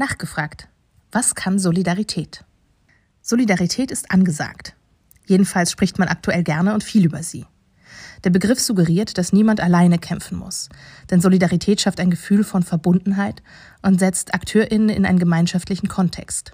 Nachgefragt. Was kann Solidarität? Solidarität ist angesagt. Jedenfalls spricht man aktuell gerne und viel über sie. Der Begriff suggeriert, dass niemand alleine kämpfen muss. Denn Solidarität schafft ein Gefühl von Verbundenheit und setzt AkteurInnen in einen gemeinschaftlichen Kontext.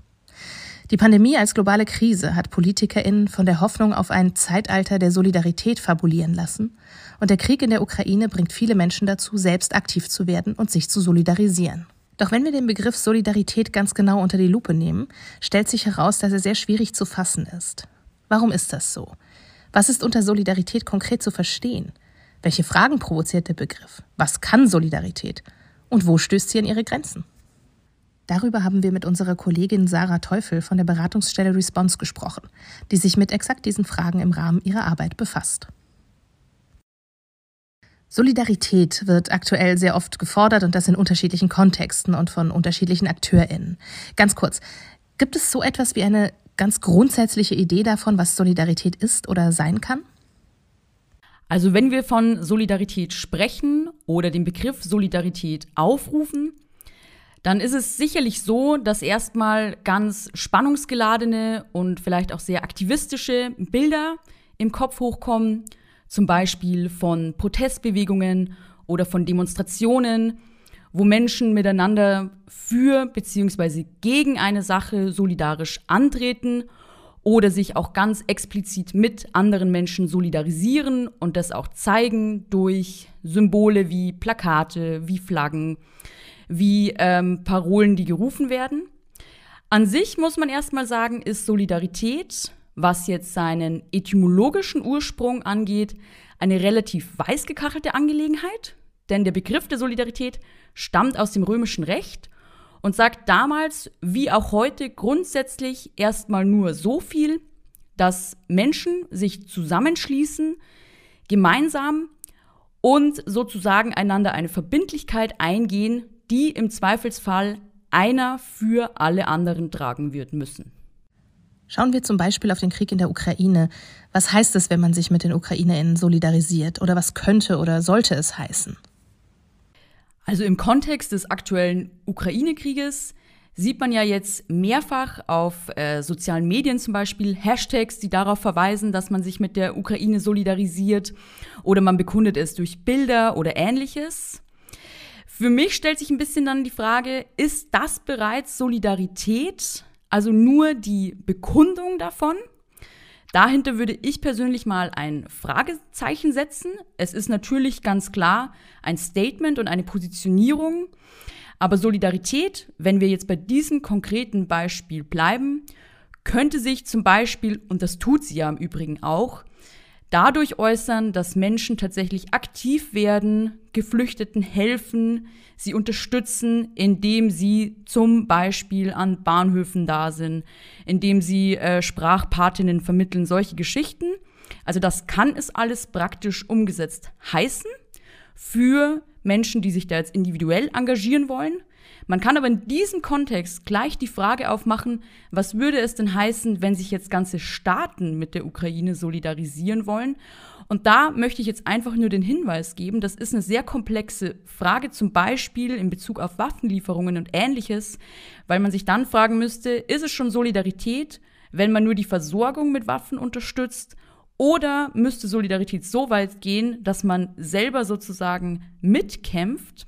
Die Pandemie als globale Krise hat PolitikerInnen von der Hoffnung auf ein Zeitalter der Solidarität fabulieren lassen. Und der Krieg in der Ukraine bringt viele Menschen dazu, selbst aktiv zu werden und sich zu solidarisieren. Doch wenn wir den Begriff Solidarität ganz genau unter die Lupe nehmen, stellt sich heraus, dass er sehr schwierig zu fassen ist. Warum ist das so? Was ist unter Solidarität konkret zu verstehen? Welche Fragen provoziert der Begriff? Was kann Solidarität? Und wo stößt sie an ihre Grenzen? Darüber haben wir mit unserer Kollegin Sarah Teufel von der Beratungsstelle Response gesprochen, die sich mit exakt diesen Fragen im Rahmen ihrer Arbeit befasst. Solidarität wird aktuell sehr oft gefordert und das in unterschiedlichen Kontexten und von unterschiedlichen AkteurInnen. Ganz kurz, gibt es so etwas wie eine ganz grundsätzliche Idee davon, was Solidarität ist oder sein kann? Also wenn wir von Solidarität sprechen oder den Begriff Solidarität aufrufen, dann ist es sicherlich so, dass erstmal ganz spannungsgeladene und vielleicht auch sehr aktivistische Bilder im Kopf hochkommen, zum Beispiel von Protestbewegungen oder von Demonstrationen, wo Menschen miteinander für bzw. gegen eine Sache solidarisch antreten oder sich auch ganz explizit mit anderen Menschen solidarisieren und das auch zeigen durch Symbole wie Plakate, wie Flaggen, wie ähm, Parolen, die gerufen werden. An sich muss man erstmal sagen, ist Solidarität, was jetzt seinen etymologischen Ursprung angeht, eine relativ weiß gekachelte Angelegenheit, denn der Begriff der Solidarität stammt aus dem römischen Recht und sagt damals wie auch heute grundsätzlich erstmal nur so viel, dass Menschen sich zusammenschließen, gemeinsam und sozusagen einander eine Verbindlichkeit eingehen, die im Zweifelsfall einer für alle anderen tragen wird müssen. Schauen wir zum Beispiel auf den Krieg in der Ukraine. Was heißt es, wenn man sich mit den UkrainerInnen solidarisiert? Oder was könnte oder sollte es heißen? Also im Kontext des aktuellen Ukraine-Krieges sieht man ja jetzt mehrfach auf äh, sozialen Medien zum Beispiel Hashtags, die darauf verweisen, dass man sich mit der Ukraine solidarisiert oder man bekundet es durch Bilder oder ähnliches. Für mich stellt sich ein bisschen dann die Frage, ist das bereits Solidarität? Also nur die Bekundung davon? Dahinter würde ich persönlich mal ein Fragezeichen setzen. Es ist natürlich ganz klar ein Statement und eine Positionierung. Aber Solidarität, wenn wir jetzt bei diesem konkreten Beispiel bleiben, könnte sich zum Beispiel, und das tut sie ja im Übrigen auch, dadurch äußern, dass Menschen tatsächlich aktiv werden, Geflüchteten helfen, sie unterstützen, indem sie zum Beispiel an Bahnhöfen da sind, indem sie äh, Sprachpatinnen vermitteln, solche Geschichten. Also das kann es alles praktisch umgesetzt heißen für Menschen, die sich da jetzt individuell engagieren wollen. Man kann aber in diesem Kontext gleich die Frage aufmachen, was würde es denn heißen, wenn sich jetzt ganze Staaten mit der Ukraine solidarisieren wollen? Und da möchte ich jetzt einfach nur den Hinweis geben, das ist eine sehr komplexe Frage, zum Beispiel in Bezug auf Waffenlieferungen und ähnliches, weil man sich dann fragen müsste, ist es schon Solidarität, wenn man nur die Versorgung mit Waffen unterstützt? Oder müsste Solidarität so weit gehen, dass man selber sozusagen mitkämpft?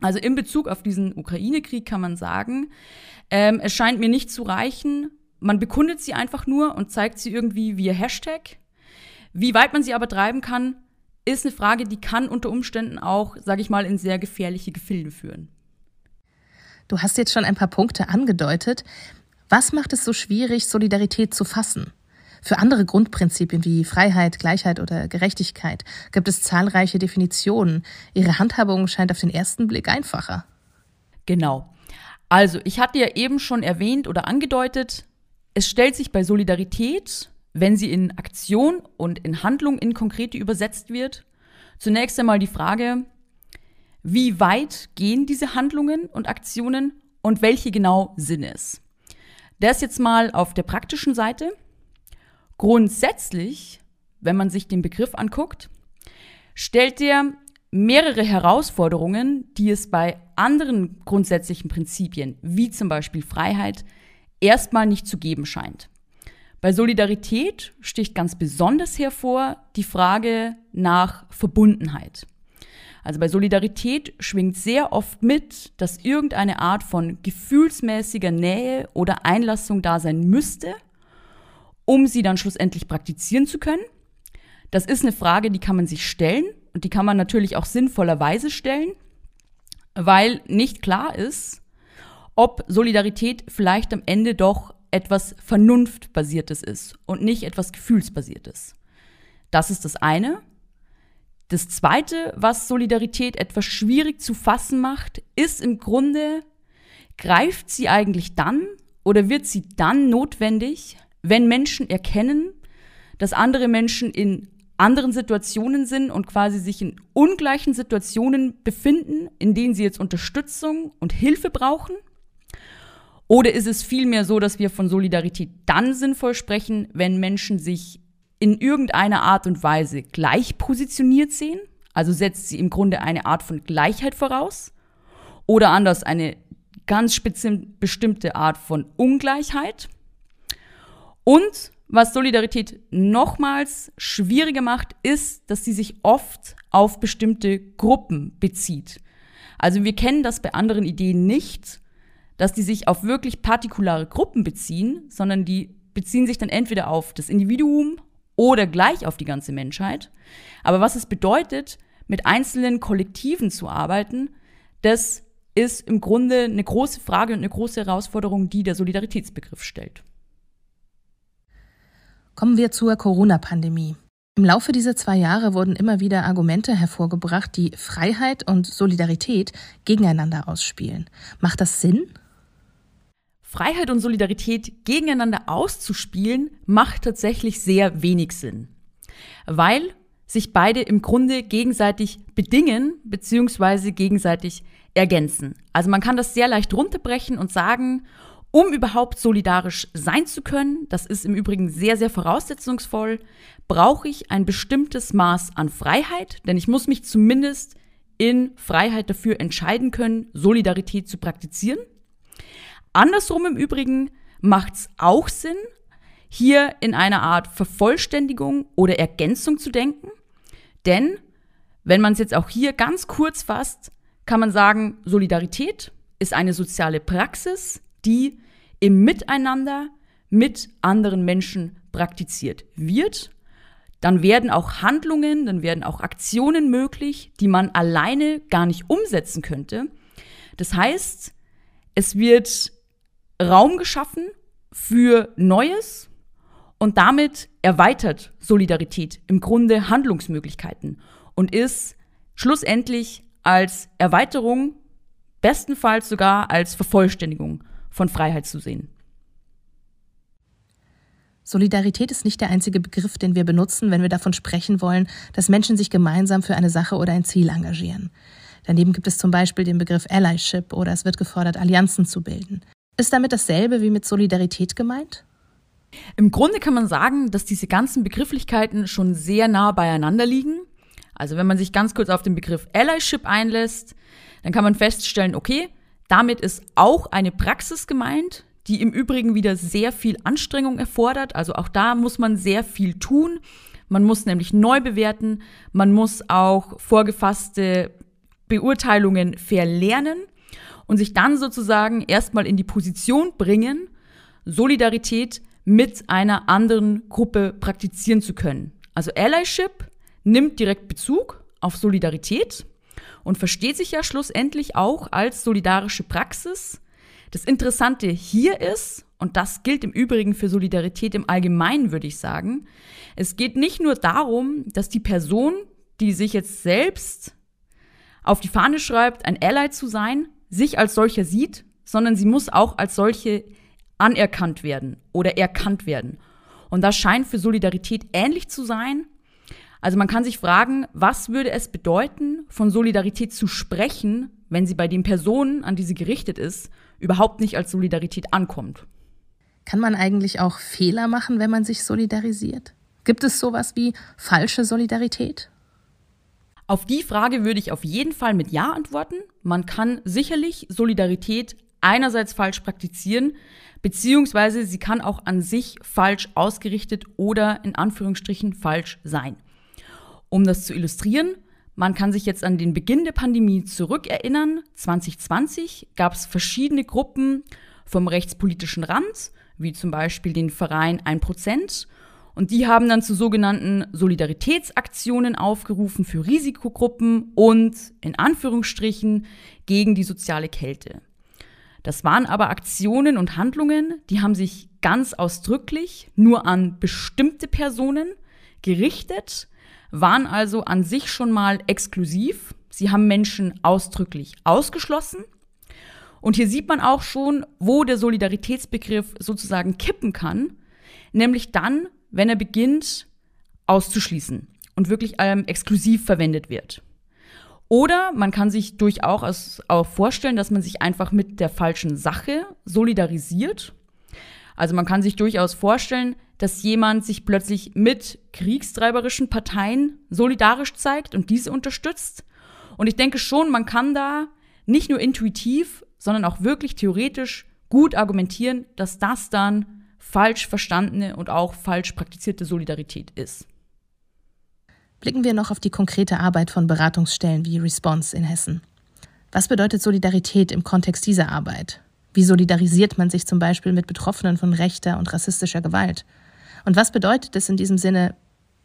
Also in Bezug auf diesen Ukraine-Krieg kann man sagen, ähm, es scheint mir nicht zu reichen. Man bekundet sie einfach nur und zeigt sie irgendwie via Hashtag. Wie weit man sie aber treiben kann, ist eine Frage, die kann unter Umständen auch, sage ich mal, in sehr gefährliche Gefilde führen. Du hast jetzt schon ein paar Punkte angedeutet. Was macht es so schwierig, Solidarität zu fassen? Für andere Grundprinzipien wie Freiheit, Gleichheit oder Gerechtigkeit gibt es zahlreiche Definitionen. Ihre Handhabung scheint auf den ersten Blick einfacher. Genau. Also, ich hatte ja eben schon erwähnt oder angedeutet, es stellt sich bei Solidarität, wenn sie in Aktion und in Handlung in konkrete übersetzt wird, zunächst einmal die Frage, wie weit gehen diese Handlungen und Aktionen und welche genau sind es? Das jetzt mal auf der praktischen Seite. Grundsätzlich, wenn man sich den Begriff anguckt, stellt er mehrere Herausforderungen, die es bei anderen grundsätzlichen Prinzipien, wie zum Beispiel Freiheit, erstmal nicht zu geben scheint. Bei Solidarität sticht ganz besonders hervor die Frage nach Verbundenheit. Also bei Solidarität schwingt sehr oft mit, dass irgendeine Art von gefühlsmäßiger Nähe oder Einlassung da sein müsste, um sie dann schlussendlich praktizieren zu können. Das ist eine Frage, die kann man sich stellen und die kann man natürlich auch sinnvollerweise stellen, weil nicht klar ist, ob Solidarität vielleicht am Ende doch etwas Vernunftbasiertes ist und nicht etwas Gefühlsbasiertes. Das ist das eine. Das Zweite, was Solidarität etwas schwierig zu fassen macht, ist im Grunde, greift sie eigentlich dann oder wird sie dann notwendig, wenn Menschen erkennen, dass andere Menschen in anderen Situationen sind und quasi sich in ungleichen Situationen befinden, in denen sie jetzt Unterstützung und Hilfe brauchen? Oder ist es vielmehr so, dass wir von Solidarität dann sinnvoll sprechen, wenn Menschen sich in irgendeiner Art und Weise gleich positioniert sehen, also setzt sie im Grunde eine Art von Gleichheit voraus, oder anders eine ganz bestimmte Art von Ungleichheit. Und was Solidarität nochmals schwieriger macht, ist, dass sie sich oft auf bestimmte Gruppen bezieht. Also wir kennen das bei anderen Ideen nicht, dass die sich auf wirklich partikulare Gruppen beziehen, sondern die beziehen sich dann entweder auf das Individuum oder gleich auf die ganze Menschheit. Aber was es bedeutet, mit einzelnen Kollektiven zu arbeiten, das ist im Grunde eine große Frage und eine große Herausforderung, die der Solidaritätsbegriff stellt. Kommen wir zur Corona-Pandemie. Im Laufe dieser zwei Jahre wurden immer wieder Argumente hervorgebracht, die Freiheit und Solidarität gegeneinander ausspielen. Macht das Sinn? Freiheit und Solidarität gegeneinander auszuspielen, macht tatsächlich sehr wenig Sinn. Weil sich beide im Grunde gegenseitig bedingen bzw. gegenseitig ergänzen. Also man kann das sehr leicht runterbrechen und sagen, um überhaupt solidarisch sein zu können, das ist im Übrigen sehr, sehr voraussetzungsvoll, brauche ich ein bestimmtes Maß an Freiheit, denn ich muss mich zumindest in Freiheit dafür entscheiden können, Solidarität zu praktizieren. Andersrum im Übrigen macht es auch Sinn, hier in einer Art Vervollständigung oder Ergänzung zu denken. Denn, wenn man es jetzt auch hier ganz kurz fasst, kann man sagen, Solidarität ist eine soziale Praxis, die im Miteinander mit anderen Menschen praktiziert wird. Dann werden auch Handlungen, dann werden auch Aktionen möglich, die man alleine gar nicht umsetzen könnte. Das heißt, es wird Raum geschaffen für Neues und damit erweitert Solidarität im Grunde Handlungsmöglichkeiten und ist schlussendlich als Erweiterung, bestenfalls sogar als Vervollständigung von Freiheit zu sehen. Solidarität ist nicht der einzige Begriff, den wir benutzen, wenn wir davon sprechen wollen, dass Menschen sich gemeinsam für eine Sache oder ein Ziel engagieren. Daneben gibt es zum Beispiel den Begriff Allyship oder es wird gefordert, Allianzen zu bilden. Ist damit dasselbe wie mit Solidarität gemeint? Im Grunde kann man sagen, dass diese ganzen Begrifflichkeiten schon sehr nah beieinander liegen. Also wenn man sich ganz kurz auf den Begriff Allyship einlässt, dann kann man feststellen, okay, damit ist auch eine Praxis gemeint, die im Übrigen wieder sehr viel Anstrengung erfordert. Also auch da muss man sehr viel tun. Man muss nämlich neu bewerten, man muss auch vorgefasste Beurteilungen verlernen und sich dann sozusagen erstmal in die Position bringen, Solidarität mit einer anderen Gruppe praktizieren zu können. Also Allyship nimmt direkt Bezug auf Solidarität und versteht sich ja schlussendlich auch als solidarische Praxis. Das Interessante hier ist, und das gilt im Übrigen für Solidarität im Allgemeinen, würde ich sagen, es geht nicht nur darum, dass die Person, die sich jetzt selbst auf die Fahne schreibt, ein Ally zu sein, sich als solcher sieht, sondern sie muss auch als solche anerkannt werden oder erkannt werden. Und das scheint für Solidarität ähnlich zu sein. Also man kann sich fragen, was würde es bedeuten, von Solidarität zu sprechen, wenn sie bei den Personen, an die sie gerichtet ist, überhaupt nicht als Solidarität ankommt. Kann man eigentlich auch Fehler machen, wenn man sich solidarisiert? Gibt es sowas wie falsche Solidarität? Auf die Frage würde ich auf jeden Fall mit Ja antworten. Man kann sicherlich Solidarität einerseits falsch praktizieren, beziehungsweise sie kann auch an sich falsch ausgerichtet oder in Anführungsstrichen falsch sein. Um das zu illustrieren, man kann sich jetzt an den Beginn der Pandemie zurückerinnern. 2020 gab es verschiedene Gruppen vom rechtspolitischen Rand, wie zum Beispiel den Verein 1%. Und die haben dann zu sogenannten Solidaritätsaktionen aufgerufen für Risikogruppen und in Anführungsstrichen gegen die soziale Kälte. Das waren aber Aktionen und Handlungen, die haben sich ganz ausdrücklich nur an bestimmte Personen gerichtet, waren also an sich schon mal exklusiv. Sie haben Menschen ausdrücklich ausgeschlossen. Und hier sieht man auch schon, wo der Solidaritätsbegriff sozusagen kippen kann, nämlich dann, wenn er beginnt auszuschließen und wirklich ähm, exklusiv verwendet wird. Oder man kann sich durchaus auch vorstellen, dass man sich einfach mit der falschen Sache solidarisiert. Also man kann sich durchaus vorstellen, dass jemand sich plötzlich mit kriegstreiberischen Parteien solidarisch zeigt und diese unterstützt. Und ich denke schon, man kann da nicht nur intuitiv, sondern auch wirklich theoretisch gut argumentieren, dass das dann falsch verstandene und auch falsch praktizierte Solidarität ist. Blicken wir noch auf die konkrete Arbeit von Beratungsstellen wie Response in Hessen. Was bedeutet Solidarität im Kontext dieser Arbeit? Wie solidarisiert man sich zum Beispiel mit Betroffenen von rechter und rassistischer Gewalt? Und was bedeutet es in diesem Sinne,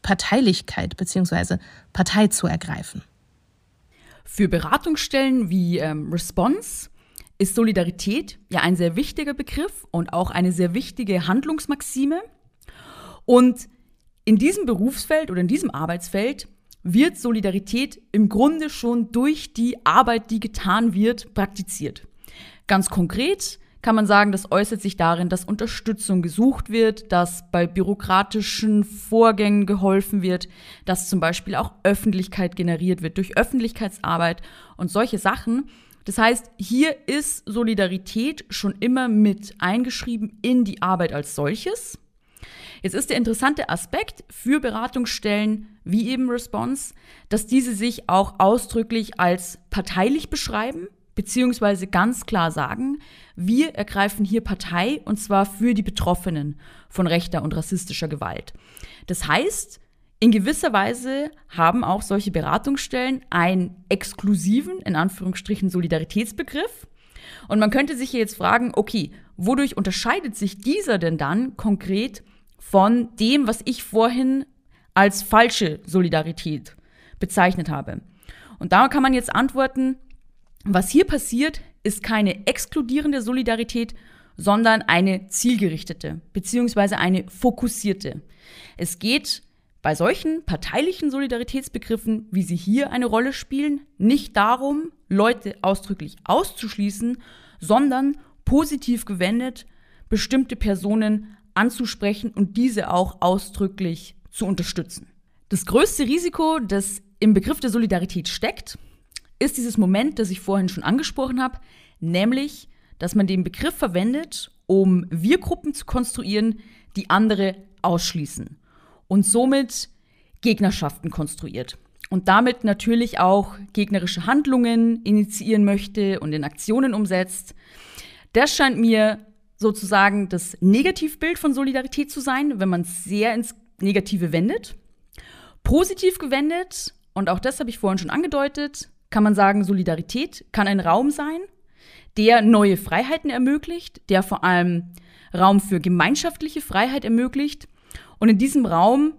Parteilichkeit bzw. Partei zu ergreifen? Für Beratungsstellen wie ähm, Response ist Solidarität ja ein sehr wichtiger Begriff und auch eine sehr wichtige Handlungsmaxime. Und in diesem Berufsfeld oder in diesem Arbeitsfeld wird Solidarität im Grunde schon durch die Arbeit, die getan wird, praktiziert. Ganz konkret kann man sagen, das äußert sich darin, dass Unterstützung gesucht wird, dass bei bürokratischen Vorgängen geholfen wird, dass zum Beispiel auch Öffentlichkeit generiert wird durch Öffentlichkeitsarbeit und solche Sachen. Das heißt, hier ist Solidarität schon immer mit eingeschrieben in die Arbeit als solches. Jetzt ist der interessante Aspekt für Beratungsstellen wie eben Response, dass diese sich auch ausdrücklich als parteilich beschreiben, beziehungsweise ganz klar sagen, wir ergreifen hier Partei und zwar für die Betroffenen von rechter und rassistischer Gewalt. Das heißt, in gewisser Weise haben auch solche Beratungsstellen einen exklusiven, in Anführungsstrichen, Solidaritätsbegriff. Und man könnte sich jetzt fragen, okay, wodurch unterscheidet sich dieser denn dann konkret von dem, was ich vorhin als falsche Solidarität bezeichnet habe. Und da kann man jetzt antworten, was hier passiert, ist keine exkludierende Solidarität, sondern eine zielgerichtete beziehungsweise eine fokussierte. Es geht bei solchen parteilichen Solidaritätsbegriffen, wie sie hier eine Rolle spielen, nicht darum, Leute ausdrücklich auszuschließen, sondern positiv gewendet bestimmte Personen anzusprechen und diese auch ausdrücklich zu unterstützen. Das größte Risiko, das im Begriff der Solidarität steckt, ist dieses Moment, das ich vorhin schon angesprochen habe, nämlich, dass man den Begriff verwendet, um Wir-Gruppen zu konstruieren, die andere ausschließen und somit Gegnerschaften konstruiert und damit natürlich auch gegnerische Handlungen initiieren möchte und in Aktionen umsetzt. Das scheint mir sozusagen das Negativbild von Solidarität zu sein, wenn man es sehr ins Negative wendet. Positiv gewendet, und auch das habe ich vorhin schon angedeutet, kann man sagen, Solidarität kann ein Raum sein, der neue Freiheiten ermöglicht, der vor allem Raum für gemeinschaftliche Freiheit ermöglicht. Und in diesem Raum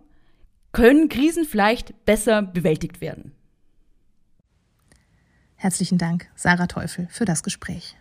können Krisen vielleicht besser bewältigt werden. Herzlichen Dank, Sarah Teufel, für das Gespräch.